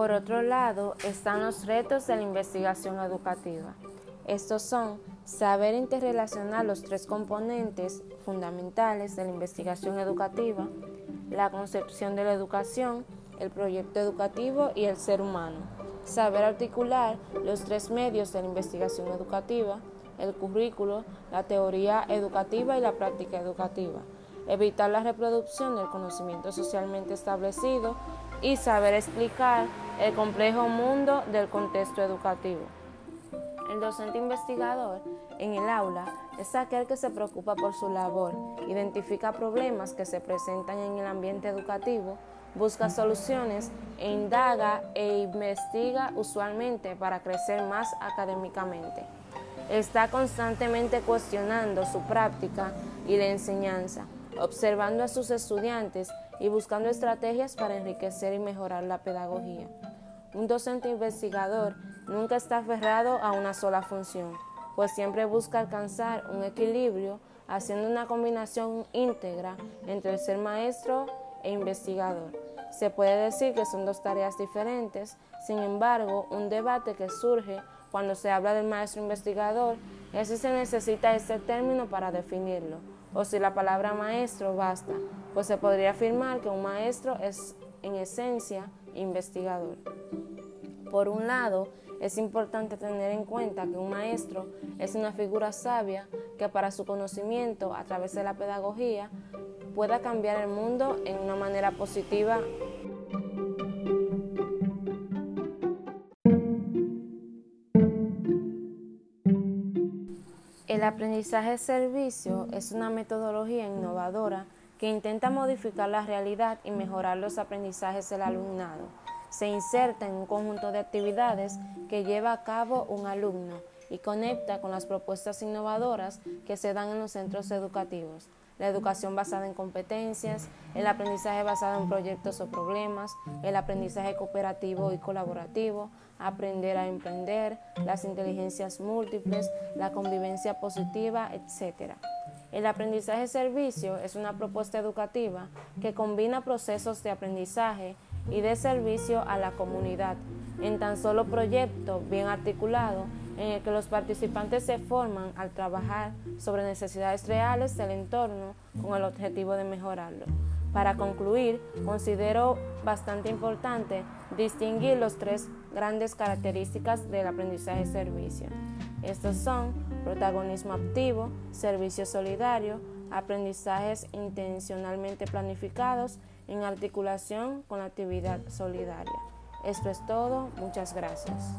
Por otro lado, están los retos de la investigación educativa. Estos son saber interrelacionar los tres componentes fundamentales de la investigación educativa, la concepción de la educación, el proyecto educativo y el ser humano. Saber articular los tres medios de la investigación educativa, el currículo, la teoría educativa y la práctica educativa. Evitar la reproducción del conocimiento socialmente establecido y saber explicar el complejo mundo del contexto educativo. El docente investigador en el aula es aquel que se preocupa por su labor, identifica problemas que se presentan en el ambiente educativo, busca soluciones e indaga e investiga usualmente para crecer más académicamente. Está constantemente cuestionando su práctica y la enseñanza, observando a sus estudiantes y buscando estrategias para enriquecer y mejorar la pedagogía. Un docente investigador nunca está aferrado a una sola función, pues siempre busca alcanzar un equilibrio haciendo una combinación íntegra entre ser maestro e investigador. Se puede decir que son dos tareas diferentes, sin embargo, un debate que surge cuando se habla del maestro investigador es si se necesita ese término para definirlo o si la palabra maestro basta, pues se podría afirmar que un maestro es en esencia investigador. Por un lado, es importante tener en cuenta que un maestro es una figura sabia que para su conocimiento a través de la pedagogía pueda cambiar el mundo en una manera positiva El aprendizaje servicio es una metodología innovadora que intenta modificar la realidad y mejorar los aprendizajes del alumnado. Se inserta en un conjunto de actividades que lleva a cabo un alumno y conecta con las propuestas innovadoras que se dan en los centros educativos la educación basada en competencias, el aprendizaje basado en proyectos o problemas, el aprendizaje cooperativo y colaborativo, aprender a emprender, las inteligencias múltiples, la convivencia positiva, etc. El aprendizaje servicio es una propuesta educativa que combina procesos de aprendizaje y de servicio a la comunidad en tan solo proyecto bien articulado en el que los participantes se forman al trabajar sobre necesidades reales del entorno con el objetivo de mejorarlo. Para concluir, considero bastante importante distinguir las tres grandes características del aprendizaje-servicio. Estos son protagonismo activo, servicio solidario, aprendizajes intencionalmente planificados en articulación con la actividad solidaria. Esto es todo, muchas gracias.